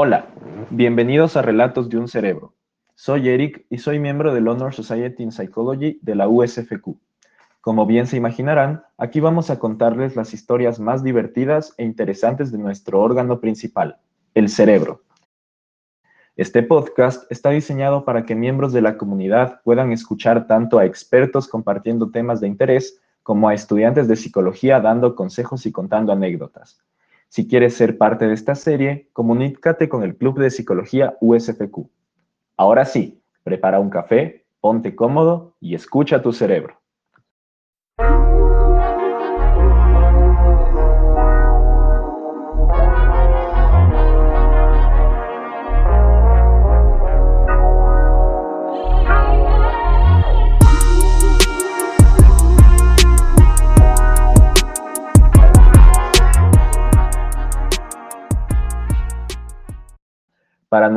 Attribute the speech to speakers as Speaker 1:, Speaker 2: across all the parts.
Speaker 1: Hola, bienvenidos a Relatos de un Cerebro. Soy Eric y soy miembro del Honor Society in Psychology de la USFQ. Como bien se imaginarán, aquí vamos a contarles las historias más divertidas e interesantes de nuestro órgano principal, el cerebro. Este podcast está diseñado para que miembros de la comunidad puedan escuchar tanto a expertos compartiendo temas de interés como a estudiantes de psicología dando consejos y contando anécdotas. Si quieres ser parte de esta serie, comunícate con el Club de Psicología USFQ. Ahora sí, prepara un café, ponte cómodo y escucha tu cerebro.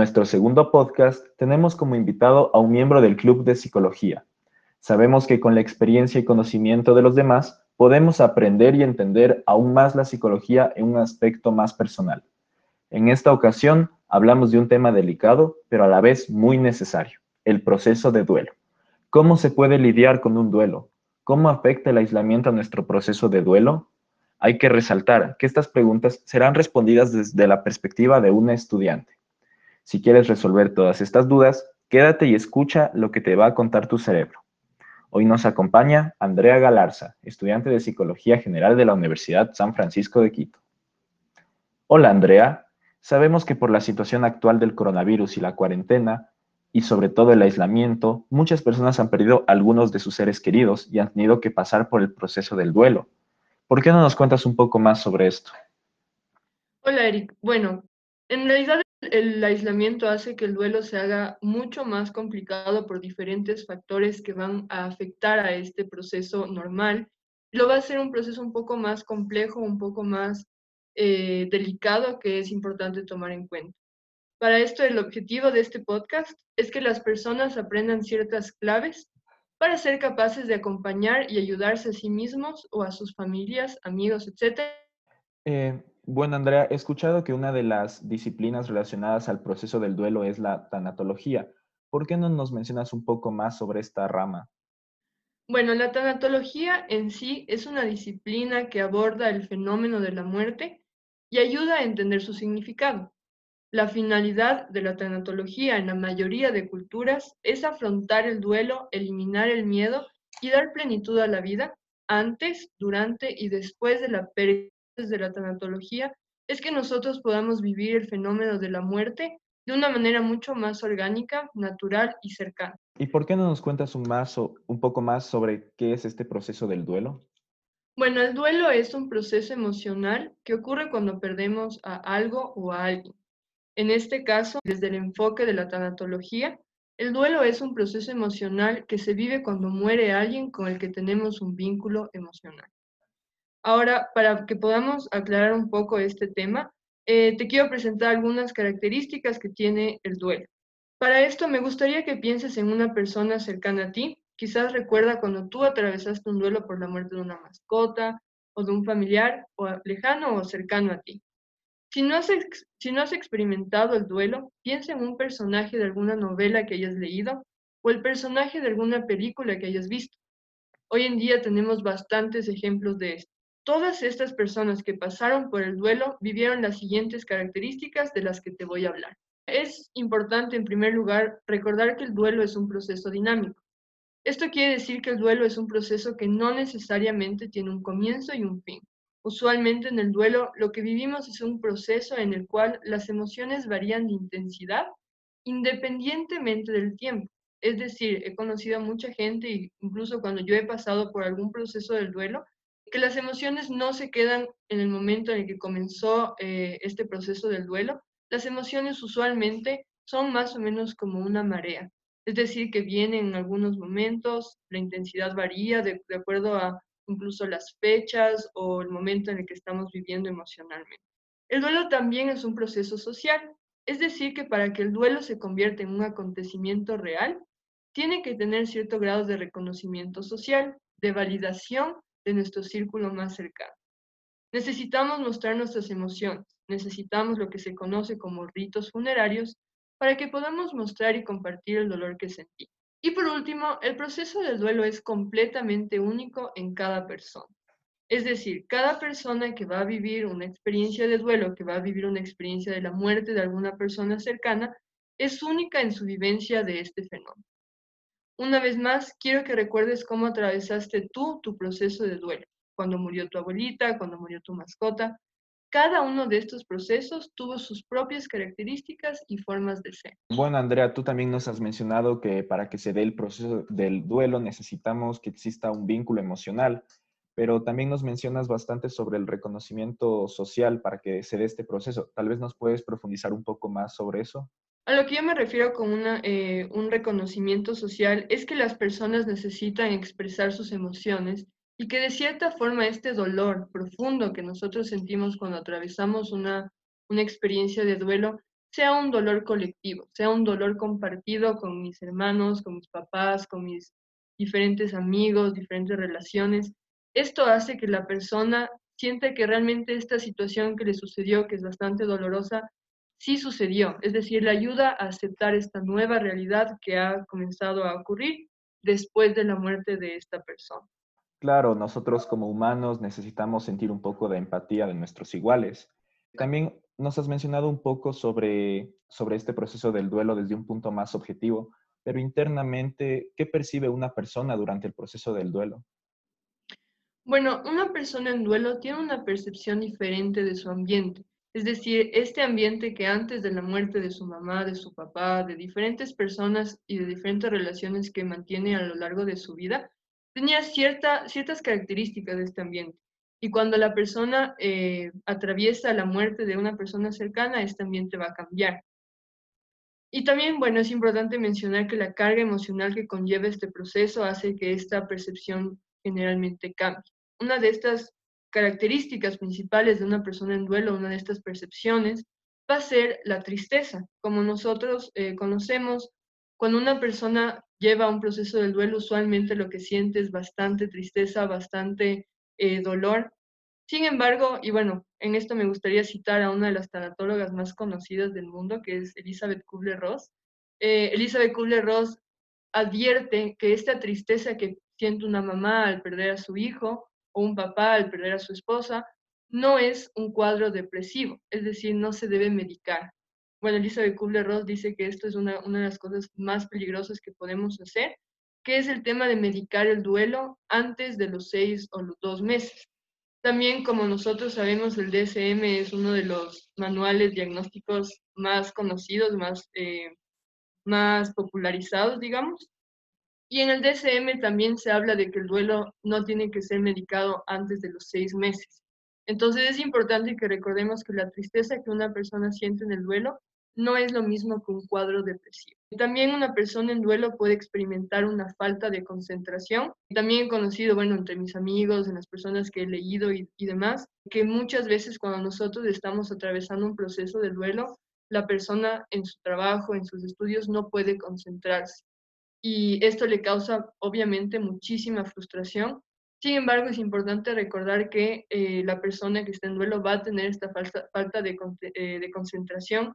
Speaker 1: Nuestro segundo podcast tenemos como invitado a un miembro del Club de Psicología. Sabemos que con la experiencia y conocimiento de los demás podemos aprender y entender aún más la psicología en un aspecto más personal. En esta ocasión hablamos de un tema delicado, pero a la vez muy necesario, el proceso de duelo. ¿Cómo se puede lidiar con un duelo? ¿Cómo afecta el aislamiento a nuestro proceso de duelo? Hay que resaltar que estas preguntas serán respondidas desde la perspectiva de un estudiante. Si quieres resolver todas estas dudas, quédate y escucha lo que te va a contar tu cerebro. Hoy nos acompaña Andrea Galarza, estudiante de Psicología General de la Universidad San Francisco de Quito. Hola Andrea, sabemos que por la situación actual del coronavirus y la cuarentena, y sobre todo el aislamiento, muchas personas han perdido algunos de sus seres queridos y han tenido que pasar por el proceso del duelo. ¿Por qué no nos cuentas un poco más sobre esto?
Speaker 2: Hola Eric. Bueno, en realidad el aislamiento hace que el duelo se haga mucho más complicado por diferentes factores que van a afectar a este proceso normal. Lo va a hacer un proceso un poco más complejo, un poco más eh, delicado que es importante tomar en cuenta. Para esto, el objetivo de este podcast es que las personas aprendan ciertas claves para ser capaces de acompañar y ayudarse a sí mismos o a sus familias, amigos, etc.
Speaker 1: bueno, Andrea, he escuchado que una de las disciplinas relacionadas al proceso del duelo es la tanatología. ¿Por qué no nos mencionas un poco más sobre esta rama?
Speaker 2: Bueno, la tanatología en sí es una disciplina que aborda el fenómeno de la muerte y ayuda a entender su significado. La finalidad de la tanatología en la mayoría de culturas es afrontar el duelo, eliminar el miedo y dar plenitud a la vida antes, durante y después de la pérdida de la tanatología es que nosotros podamos vivir el fenómeno de la muerte de una manera mucho más orgánica, natural y cercana.
Speaker 1: ¿Y por qué no nos cuentas un, más, un poco más sobre qué es este proceso del duelo?
Speaker 2: Bueno, el duelo es un proceso emocional que ocurre cuando perdemos a algo o a alguien. En este caso, desde el enfoque de la tanatología, el duelo es un proceso emocional que se vive cuando muere alguien con el que tenemos un vínculo emocional. Ahora, para que podamos aclarar un poco este tema, eh, te quiero presentar algunas características que tiene el duelo. Para esto me gustaría que pienses en una persona cercana a ti. Quizás recuerda cuando tú atravesaste un duelo por la muerte de una mascota o de un familiar o lejano o cercano a ti. Si no, has si no has experimentado el duelo, piensa en un personaje de alguna novela que hayas leído o el personaje de alguna película que hayas visto. Hoy en día tenemos bastantes ejemplos de esto. Todas estas personas que pasaron por el duelo vivieron las siguientes características de las que te voy a hablar. Es importante, en primer lugar, recordar que el duelo es un proceso dinámico. Esto quiere decir que el duelo es un proceso que no necesariamente tiene un comienzo y un fin. Usualmente en el duelo lo que vivimos es un proceso en el cual las emociones varían de intensidad independientemente del tiempo. Es decir, he conocido a mucha gente, incluso cuando yo he pasado por algún proceso del duelo, que las emociones no se quedan en el momento en el que comenzó eh, este proceso del duelo. Las emociones usualmente son más o menos como una marea, es decir, que vienen en algunos momentos, la intensidad varía de, de acuerdo a incluso las fechas o el momento en el que estamos viviendo emocionalmente. El duelo también es un proceso social, es decir, que para que el duelo se convierta en un acontecimiento real, tiene que tener cierto grado de reconocimiento social, de validación de nuestro círculo más cercano. Necesitamos mostrar nuestras emociones, Necesitamos lo que se conoce como ritos funerarios para que podamos mostrar y compartir el dolor que sentimos. Y por último, el proceso del duelo es completamente único en cada persona. Es decir, cada persona que va a vivir una experiencia de duelo, que va a vivir una experiencia de la muerte de alguna persona cercana, es única en su vivencia de este fenómeno. Una vez más, quiero que recuerdes cómo atravesaste tú tu proceso de duelo, cuando murió tu abuelita, cuando murió tu mascota, cada uno de estos procesos tuvo sus propias características y formas de ser.
Speaker 1: Bueno, Andrea, tú también nos has mencionado que para que se dé el proceso del duelo necesitamos que exista un vínculo emocional, pero también nos mencionas bastante sobre el reconocimiento social para que se dé este proceso. Tal vez nos puedes profundizar un poco más sobre eso.
Speaker 2: A lo que yo me refiero con eh, un reconocimiento social es que las personas necesitan expresar sus emociones y que de cierta forma este dolor profundo que nosotros sentimos cuando atravesamos una, una experiencia de duelo sea un dolor colectivo, sea un dolor compartido con mis hermanos, con mis papás, con mis diferentes amigos, diferentes relaciones. Esto hace que la persona sienta que realmente esta situación que le sucedió, que es bastante dolorosa, sí sucedió. Es decir, le ayuda a aceptar esta nueva realidad que ha comenzado a ocurrir después de la muerte de esta persona.
Speaker 1: Claro, nosotros como humanos necesitamos sentir un poco de empatía de nuestros iguales. También nos has mencionado un poco sobre, sobre este proceso del duelo desde un punto más objetivo, pero internamente, ¿qué percibe una persona durante el proceso del duelo?
Speaker 2: Bueno, una persona en duelo tiene una percepción diferente de su ambiente. Es decir, este ambiente que antes de la muerte de su mamá, de su papá, de diferentes personas y de diferentes relaciones que mantiene a lo largo de su vida, tenía cierta, ciertas características de este ambiente. Y cuando la persona eh, atraviesa la muerte de una persona cercana, este ambiente va a cambiar. Y también, bueno, es importante mencionar que la carga emocional que conlleva este proceso hace que esta percepción generalmente cambie. Una de estas características principales de una persona en duelo, una de estas percepciones, va a ser la tristeza. Como nosotros eh, conocemos, cuando una persona lleva un proceso del duelo, usualmente lo que siente es bastante tristeza, bastante eh, dolor. Sin embargo, y bueno, en esto me gustaría citar a una de las tanatólogas más conocidas del mundo, que es Elizabeth Kubler-Ross. Eh, Elizabeth Kubler-Ross advierte que esta tristeza que siente una mamá al perder a su hijo o un papá al perder a su esposa no es un cuadro depresivo, es decir, no se debe medicar bueno, Elizabeth Kubler-Ross dice que esto es una, una de las cosas más peligrosas que podemos hacer, que es el tema de medicar el duelo antes de los seis o los dos meses. También, como nosotros sabemos, el DSM es uno de los manuales diagnósticos más conocidos, más, eh, más popularizados, digamos. Y en el DSM también se habla de que el duelo no tiene que ser medicado antes de los seis meses. Entonces es importante que recordemos que la tristeza que una persona siente en el duelo no es lo mismo que un cuadro depresivo. También una persona en duelo puede experimentar una falta de concentración. También he conocido, bueno, entre mis amigos, en las personas que he leído y demás, que muchas veces cuando nosotros estamos atravesando un proceso de duelo, la persona en su trabajo, en sus estudios, no puede concentrarse. Y esto le causa, obviamente, muchísima frustración. Sin embargo, es importante recordar que eh, la persona que está en duelo va a tener esta falta, falta de, eh, de concentración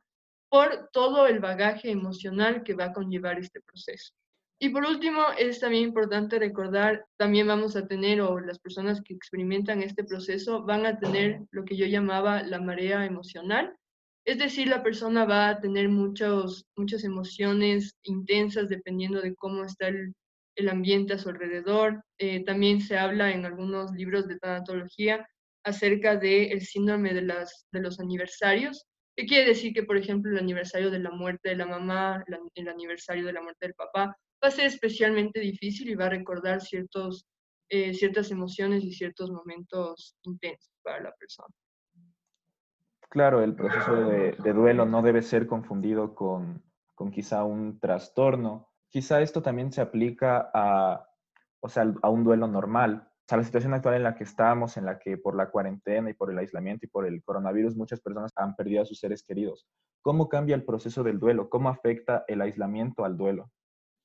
Speaker 2: por todo el bagaje emocional que va a conllevar este proceso. Y por último, es también importante recordar, también vamos a tener, o las personas que experimentan este proceso van a tener lo que yo llamaba la marea emocional. Es decir, la persona va a tener muchos, muchas emociones intensas dependiendo de cómo está el, ambiente a su alrededor. Eh, también se habla en algunos libros de tanatología acerca del síndrome de, las, de los aniversarios, ¿Qué quiere decir que, por ejemplo, el aniversario de la muerte de la mamá, el aniversario de la muerte del papá, va a ser especialmente difícil y va a recordar ciertos, eh, ciertas emociones y ciertos momentos intensos para la persona?
Speaker 1: Claro, el proceso de, duelo no debe ser confundido con, con, quizá un trastorno. Quizá esto también se aplica a, o sea, a un duelo normal, o sea, la situación actual en la que estamos, en la que por la cuarentena y por el aislamiento y por el coronavirus muchas personas han perdido a sus seres queridos. ¿Cómo cambia el proceso del duelo? ¿Cómo afecta el aislamiento al duelo?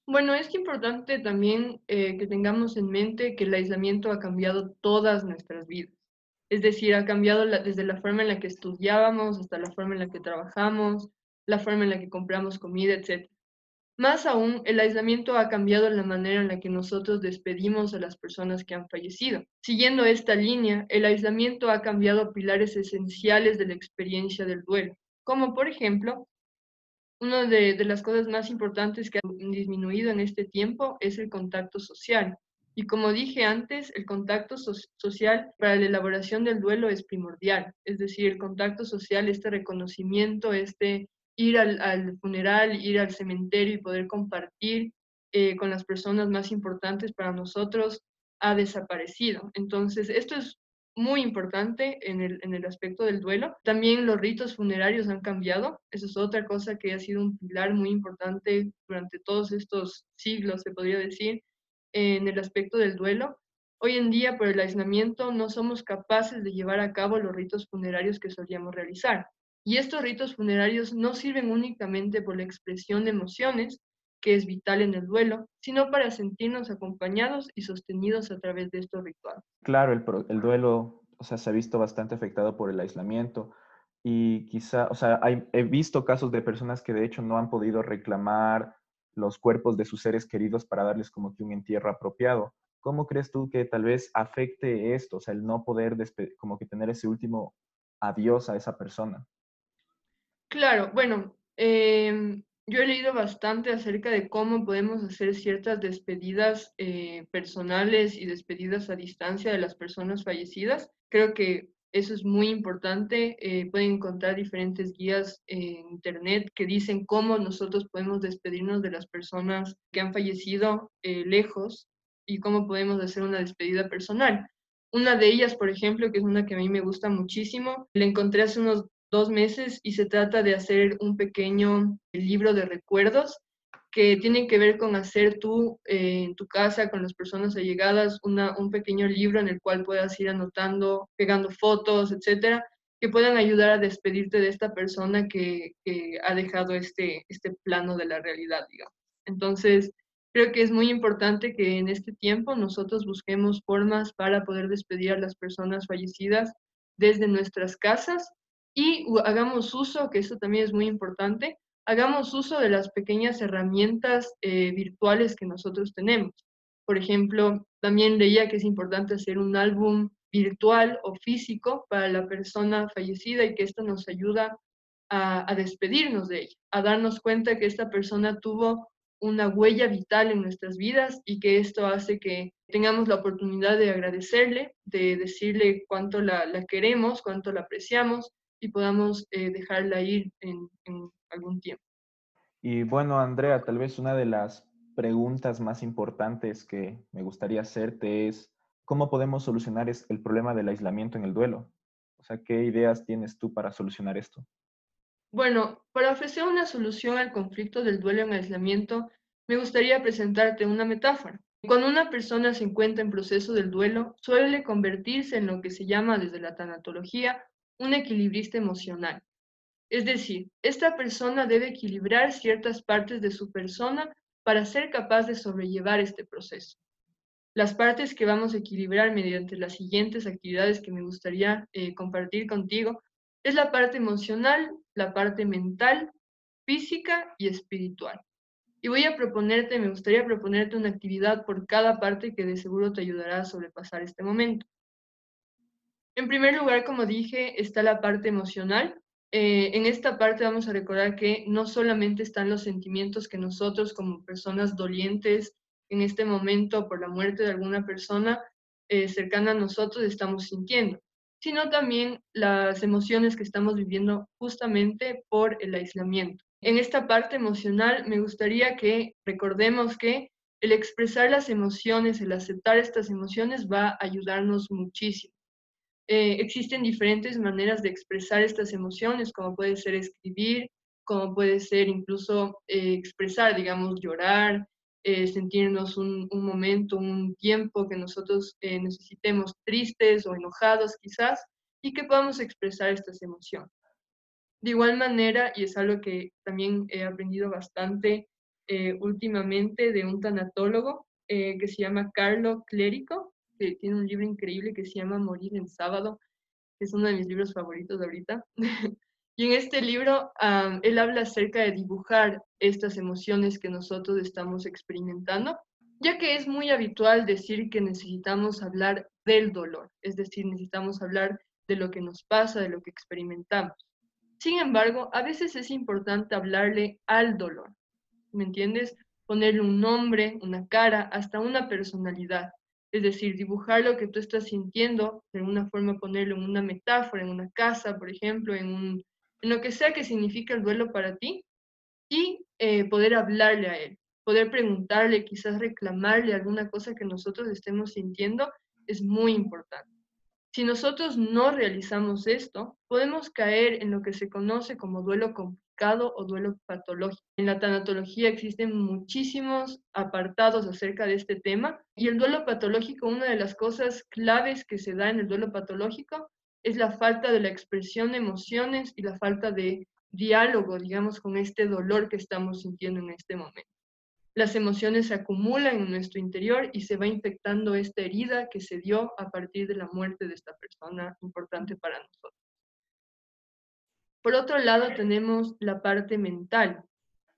Speaker 2: Bueno, es importante también eh, que tengamos en mente que el aislamiento ha cambiado todas nuestras vidas. Es decir, ha cambiado desde la forma en la que estudiábamos hasta la forma en la que trabajamos, la forma en la que compramos comida, etc. Más aún, el aislamiento ha cambiado la manera en la que nosotros despedimos a las personas que han fallecido. Siguiendo esta línea, el aislamiento ha cambiado pilares esenciales de la experiencia del duelo, como por ejemplo, una de, las cosas más importantes que han disminuido en este tiempo es el contacto social. Y como dije antes, el contacto social para la elaboración del duelo es primordial. Es decir, el contacto social, este reconocimiento, este ir al, funeral, ir al cementerio y poder compartir eh, con las personas más importantes para nosotros ha desaparecido. Entonces, esto es muy importante en el, en el aspecto del duelo. También los ritos funerarios han cambiado. Eso es otra cosa que ha sido un pilar muy importante durante todos estos siglos, se podría decir, en el aspecto del duelo. Hoy en día, por el aislamiento, no somos capaces de llevar a cabo los ritos funerarios que solíamos realizar. Y estos ritos funerarios no sirven únicamente por la expresión de emociones, que es vital en el duelo, sino para sentirnos acompañados y sostenidos a través de estos rituales.
Speaker 1: Claro, el, duelo o sea, se ha visto bastante afectado por el aislamiento y quizá, o sea, he visto casos de personas que de hecho no han podido reclamar los cuerpos de sus seres queridos para darles como que un entierro apropiado. ¿Cómo crees tú que tal vez afecte esto, o sea, el no poder como que tener ese último adiós a esa persona?
Speaker 2: Claro, bueno, em, yo he leído bastante acerca de cómo podemos hacer ciertas despedidas eh, personales y despedidas a distancia de las personas fallecidas. Creo que eso es muy importante. Eh, pueden encontrar diferentes guías en Internet que dicen cómo nosotros podemos despedirnos de las personas que han fallecido eh, lejos y cómo podemos hacer una despedida personal. Una de ellas, por ejemplo, que es una que a mí me gusta muchísimo, la encontré hace unos dos meses y se trata de hacer un pequeño libro de recuerdos que tienen que ver con hacer tú eh, en tu casa con las personas allegadas una, un pequeño libro en el cual puedas ir anotando, pegando fotos, etcétera, que puedan ayudar a despedirte de esta persona que, ha dejado este, este plano de la realidad, digamos. Entonces, creo que es muy importante que en este tiempo nosotros busquemos formas para poder despedir a las personas fallecidas desde nuestras casas y hagamos uso, que eso también es muy importante, hagamos uso de las pequeñas herramientas eh, virtuales que nosotros tenemos. Por ejemplo, también leía que es importante hacer un álbum virtual o físico para la persona fallecida y que esto nos ayuda a, despedirnos de ella, a darnos cuenta que esta persona tuvo una huella vital en nuestras vidas y que esto hace que tengamos la oportunidad de agradecerle, de decirle cuánto la, la queremos, cuánto la apreciamos y podamos eh, dejarla ir en, algún tiempo.
Speaker 1: Y bueno, Andrea, tal vez una de las preguntas más importantes que me gustaría hacerte es, ¿cómo podemos solucionar el problema del aislamiento en el duelo? O sea, ¿qué ideas tienes tú para solucionar esto?
Speaker 2: Bueno, para ofrecer una solución al conflicto del duelo en aislamiento, me gustaría presentarte una metáfora. Cuando una persona se encuentra en proceso del duelo, suele convertirse en lo que se llama desde la tanatología un equilibrista emocional. Es decir, esta persona debe equilibrar ciertas partes de su persona para ser capaz de sobrellevar este proceso. Las partes que vamos a equilibrar mediante las siguientes actividades que me gustaría eh, compartir contigo es la parte emocional, la parte mental, física y espiritual. Y voy a proponerte, me gustaría proponerte una actividad por cada parte que de seguro te ayudará a sobrepasar este momento. En primer lugar, como dije, está la parte emocional. Eh, en esta parte vamos a recordar que no solamente están los sentimientos que nosotros como personas dolientes en este momento por la muerte de alguna persona eh, cercana a nosotros estamos sintiendo, sino también las emociones que estamos viviendo justamente por el aislamiento. En esta parte emocional me gustaría que recordemos que el expresar las emociones, el aceptar estas emociones va a ayudarnos muchísimo. Eh, existen diferentes maneras de expresar estas emociones, como puede ser escribir, como puede ser incluso eh, expresar, digamos, llorar, eh, sentirnos un, un, momento, un tiempo que nosotros necesitemos tristes o enojados quizás, y que podamos expresar estas emociones. De igual manera, y es algo que también he aprendido bastante últimamente de un tanatólogo que se llama Carlo Clérico, tiene un libro increíble que se llama Morir en sábado. que es uno de mis libros favoritos ahorita. y en este libro él habla acerca de dibujar estas emociones que nosotros estamos experimentando, ya que es muy habitual decir que necesitamos hablar del dolor, es decir, necesitamos hablar de lo que nos pasa, de lo que experimentamos. Sin embargo, a veces es importante hablarle al dolor, ¿me entiendes? Ponerle un nombre, una cara, hasta una personalidad. Es decir, dibujar lo que tú estás sintiendo, de alguna forma ponerlo en una metáfora, en una casa, por ejemplo, en, un, en lo que sea que significa el duelo para ti, y eh, poder hablarle a él, poder preguntarle, quizás reclamarle alguna cosa que nosotros estemos sintiendo, es muy importante. Si nosotros no realizamos esto, podemos caer en lo que se conoce como duelo o duelo patológico. En la tanatología existen muchísimos apartados acerca de este tema y el duelo patológico, una de las cosas claves que se da en el duelo patológico es la falta de la expresión de emociones y la falta de diálogo, digamos, con este dolor que estamos sintiendo en este momento las emociones se acumulan en nuestro interior y se va infectando esta herida que se dio a partir de la muerte de esta persona importante para nosotros. Por otro lado, tenemos la parte mental.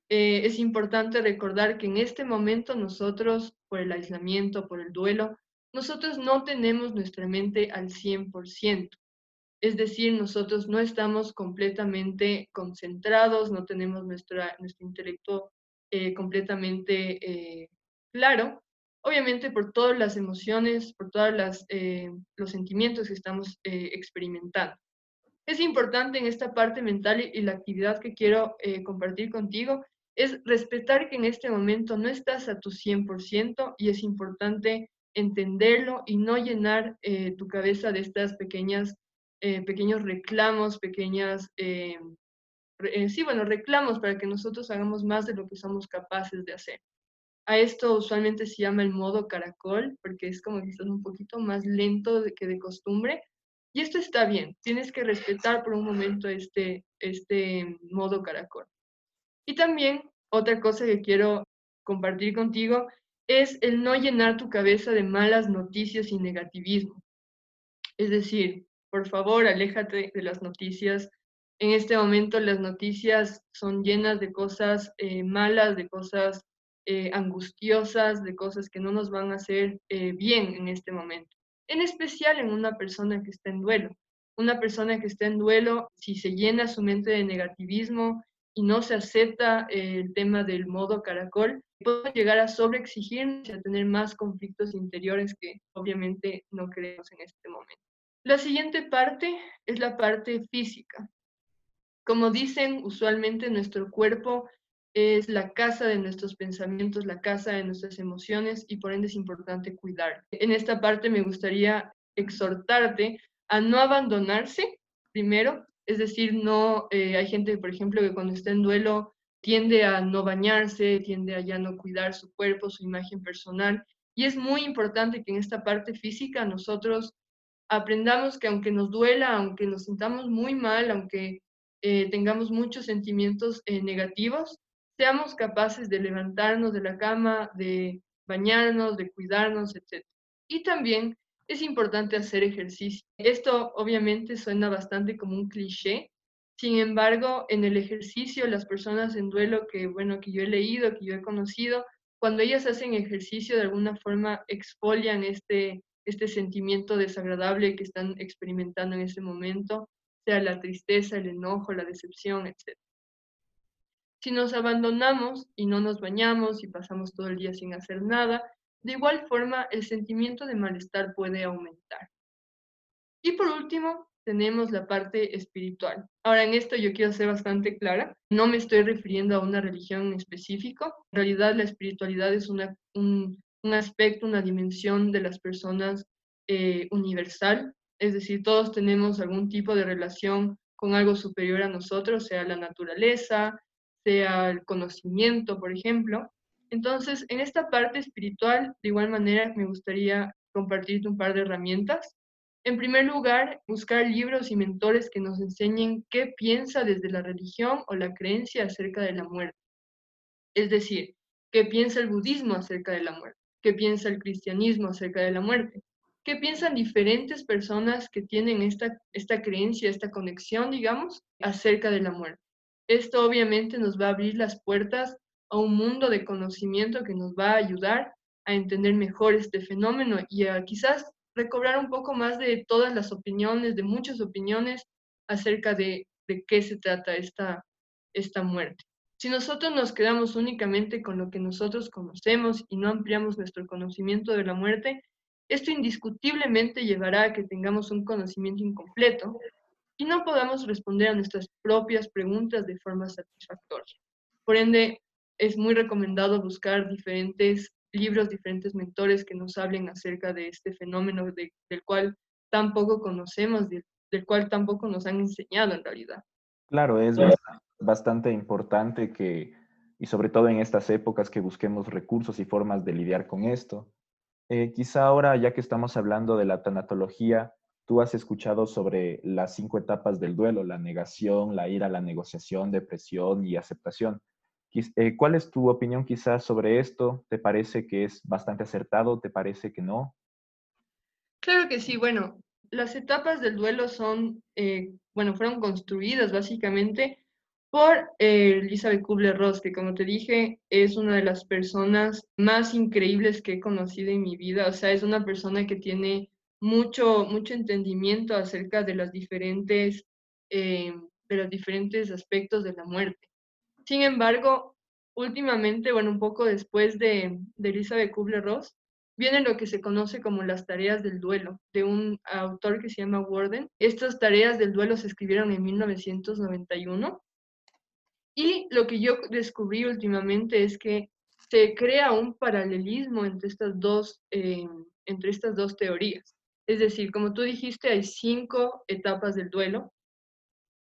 Speaker 2: Eh, es importante recordar que en este momento nosotros, por el aislamiento, por el duelo, nosotros no tenemos nuestra mente al 100%. Es decir, nosotros no estamos completamente concentrados, no tenemos nuestro intelecto eh, completamente eh, claro, obviamente por todas las emociones, por todos eh, los sentimientos que estamos experimentando. Es importante en esta parte mental y, la actividad que quiero compartir contigo es respetar que en este momento no estás a tu 100% y es importante entenderlo y no llenar tu cabeza de estas pequeñas, pequeños reclamos, pequeñas eh, sí, bueno, reclamos para que nosotros hagamos más de lo que somos capaces de hacer. A esto usualmente se llama el modo caracol, porque es como que estás un poquito más lento que de costumbre. Y esto está bien, tienes que respetar por un momento este, este modo caracol. Y también otra cosa que quiero compartir contigo es el no llenar tu cabeza de malas noticias y negativismo. Es decir, por favor, aléjate de las noticias en este momento las noticias son llenas de cosas eh, malas, de cosas eh, angustiosas, de cosas que no nos van a hacer eh, bien en este momento. En especial en una persona que está en duelo. Una persona que está en duelo, si se llena su mente de negativismo y no se acepta el tema del modo caracol, puede llegar a sobreexigirnos y a tener más conflictos interiores que obviamente no queremos en este momento. La siguiente parte es la parte física. Como dicen, usualmente nuestro cuerpo es la casa de nuestros pensamientos, la casa de nuestras emociones y por ende es importante cuidar. En esta parte me gustaría exhortarte a no abandonarse primero, es decir, no eh, hay gente, por ejemplo, que cuando está en duelo tiende a no bañarse, tiende a ya no cuidar su cuerpo, su imagen personal. Y es muy importante que en esta parte física nosotros aprendamos que aunque nos duela, aunque nos sintamos muy mal, aunque eh, tengamos muchos sentimientos eh, negativos, seamos capaces de levantarnos de la cama, de bañarnos, de cuidarnos, etc. Y también es importante hacer ejercicio. Esto obviamente suena bastante como un cliché, sin embargo, en el ejercicio, las personas en duelo que, bueno, que yo he leído, que yo he conocido, cuando ellas hacen ejercicio, de alguna forma exfolian este, este sentimiento desagradable que están experimentando en ese momento sea la tristeza, el enojo, la decepción, etc. Si nos abandonamos y no nos bañamos y pasamos todo el día sin hacer nada, de igual forma el sentimiento de malestar puede aumentar. Y por último, tenemos la parte espiritual. Ahora, en esto yo quiero ser bastante clara. No me estoy refiriendo a una religión en específico. En realidad, la espiritualidad es un, aspecto, una dimensión de las personas eh, universal es decir, todos tenemos algún tipo de relación con algo superior a nosotros, sea la naturaleza, sea el conocimiento, por ejemplo. Entonces, en esta parte espiritual, de igual manera, me gustaría compartirte un par de herramientas. En primer lugar, buscar libros y mentores que nos enseñen qué piensa desde la religión o la creencia acerca de la muerte. Es decir, qué piensa el budismo acerca de la muerte, qué piensa el cristianismo acerca de la muerte. qué piensan diferentes personas que tienen esta, esta creencia, esta conexión, digamos, acerca de la muerte. Esto obviamente nos va a abrir las puertas a un mundo de conocimiento que nos va a ayudar a entender mejor este fenómeno y a quizás recobrar un poco más de todas las opiniones, de muchas opiniones acerca de, de qué se trata esta, esta muerte. Si nosotros nos quedamos únicamente con lo que nosotros conocemos y no ampliamos nuestro conocimiento de la muerte, esto indiscutiblemente llevará a que tengamos un conocimiento incompleto y no podamos responder a nuestras propias preguntas de forma satisfactoria. Por ende, es muy recomendado buscar diferentes libros, diferentes mentores que nos hablen acerca de este fenómeno del cual tampoco conocemos, del cual tampoco nos han enseñado en realidad.
Speaker 1: Claro, es bastante importante que, y sobre todo en estas épocas, que busquemos recursos y formas de lidiar con esto. Eh, quizá ahora, ya que estamos hablando de la tanatología, tú has escuchado sobre las cinco etapas del duelo, la negación, la ira, la negociación, depresión y aceptación. Eh, ¿Cuál es tu opinión quizás sobre esto? ¿Te parece que es bastante acertado? ¿Te parece que no?
Speaker 2: Claro que sí. Bueno, las etapas del duelo son, eh, bueno, fueron construidas básicamente por eh, Elizabeth Kubler-Ross, que como te dije, es una de las personas más increíbles que he conocido en mi vida. O sea, es una persona que tiene mucho, mucho entendimiento acerca de las diferentes, eh, de los diferentes aspectos de la muerte. Sin embargo, últimamente, bueno, un poco después de, de Elizabeth Kubler-Ross, viene lo que se conoce como las tareas del duelo, de un autor que se llama Warden. Estas tareas del duelo se escribieron en 1991 y lo que yo descubrí últimamente es que se crea un paralelismo entre estas dos, eh, entre estas dos teorías. Es decir, como tú dijiste, hay cinco etapas del duelo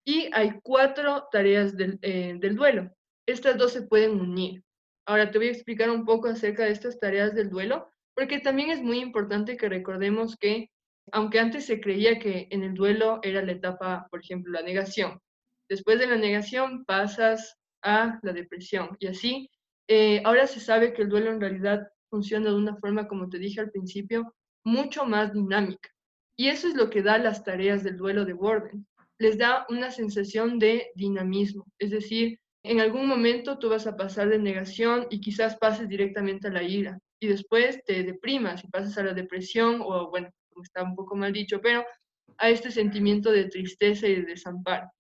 Speaker 2: y hay cuatro tareas del, eh, del duelo. Estas dos se pueden unir. Ahora te voy a explicar un poco acerca de estas tareas del duelo, porque también es muy importante que recordemos que, aunque antes se creía que en el duelo era la etapa, por ejemplo, la negación, Después de la negación pasas a la depresión y así. Eh, ahora se sabe que el duelo en realidad funciona de una forma, como te dije al principio, mucho más dinámica. Y eso es lo que da las tareas del duelo de Warden. Les da una sensación de dinamismo. Es decir, en algún momento tú vas a pasar de negación y quizás pases directamente a la ira. Y después te deprimas y pasas a la depresión o, bueno, está un poco mal dicho, pero a este sentimiento de tristeza y de desamparo.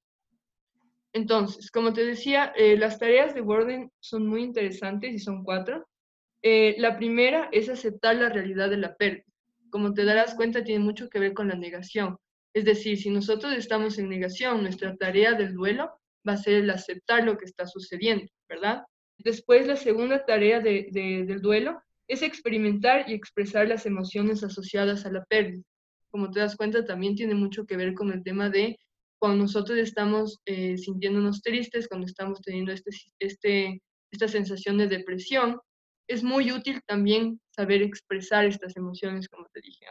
Speaker 2: Entonces, como te decía, eh, las tareas de Warden son muy interesantes y son cuatro. Eh, la primera es aceptar la realidad de la pérdida. Como te darás cuenta, tiene mucho que ver con la negación. Es decir, si nosotros estamos en negación, nuestra tarea del duelo va a ser el aceptar lo que está sucediendo, ¿verdad? Después, la segunda tarea del duelo es experimentar y expresar las emociones asociadas a la pérdida. Como te das cuenta, también tiene mucho que ver con el tema de cuando nosotros estamos eh, sintiéndonos tristes, cuando estamos teniendo este, este, esta sensación de depresión, es muy útil también saber expresar estas emociones, como te dije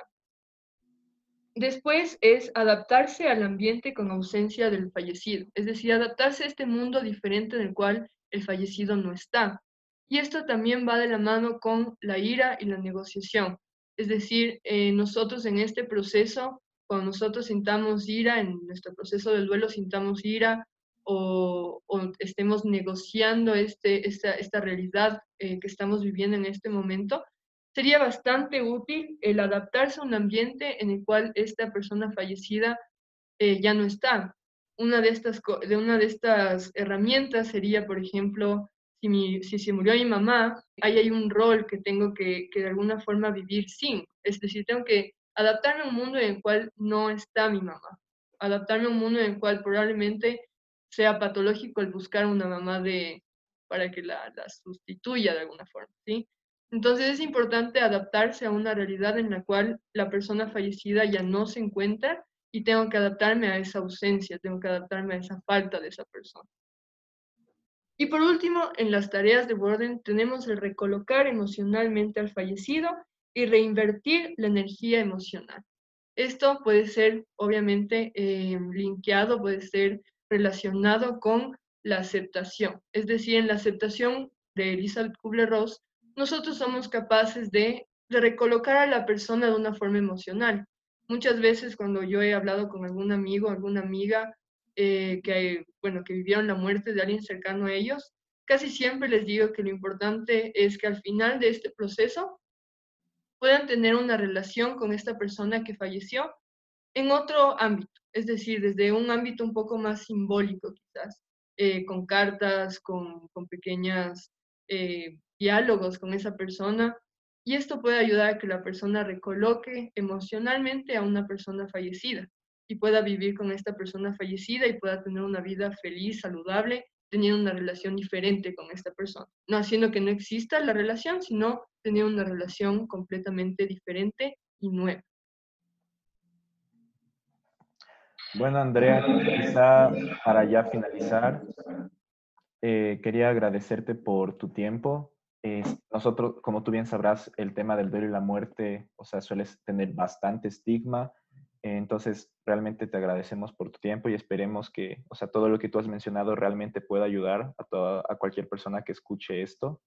Speaker 2: Después es adaptarse al ambiente con ausencia del fallecido, es decir, adaptarse a este mundo diferente en el cual el fallecido no está. Y esto también va de la mano con la ira y la negociación. Es decir, eh, nosotros en este proceso cuando nosotros sintamos ira, en nuestro proceso del duelo sintamos ira o, estemos negociando este, esta, esta realidad eh, que estamos viviendo en este momento, sería bastante útil el adaptarse a un ambiente en el cual esta persona fallecida eh, ya no está. Una de, estas, de una de estas herramientas sería, por ejemplo, si, si se murió mi mamá, ahí hay un rol que tengo que, que de alguna forma vivir sin. Es decir, tengo que adaptarme a un mundo en el cual no está mi mamá, adaptarme a un mundo en el cual probablemente sea patológico el buscar una mamá de, para que la, la sustituya de alguna forma, ¿sí? Entonces es importante adaptarse a una realidad en la cual la persona fallecida ya no se encuentra y tengo que adaptarme a esa ausencia, tengo que adaptarme a esa falta de esa persona. Y por último, en las tareas de Borden tenemos el recolocar emocionalmente al fallecido y reinvertir la energía emocional. Esto puede ser, obviamente, eh, linkeado, puede ser relacionado con la aceptación. Es decir, en la aceptación de Elizabeth Kubler-Ross, nosotros somos capaces de de recolocar a la persona de una forma emocional. Muchas veces cuando yo he hablado con algún amigo, alguna amiga eh, que, bueno, que vivieron la muerte de alguien cercano a ellos, casi siempre les digo que lo importante es que al final de este proceso puedan tener una relación con esta persona que falleció en otro ámbito, es decir, desde un ámbito un poco más simbólico quizás, eh, con cartas, con, con pequeños eh, diálogos con esa persona. Y esto puede ayudar a que la persona recoloque emocionalmente a una persona fallecida y pueda vivir con esta persona fallecida y pueda tener una vida feliz, saludable, teniendo una relación diferente con esta persona. No haciendo que no exista la relación, sino teniendo una relación completamente diferente y nueva.
Speaker 1: Bueno, Andrea, quizá para ya finalizar, eh, quería agradecerte por tu tiempo. Nosotros, como tú bien sabrás, el tema del duelo y la muerte, o sea, suele tener bastante estigma. entonces, realmente te agradecemos por tu tiempo y esperemos que, o sea, todo lo que tú has mencionado realmente pueda ayudar a, toda, a cualquier persona que escuche esto.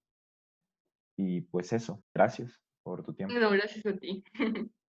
Speaker 1: Y pues eso, gracias por tu tiempo.
Speaker 2: No, gracias a ti.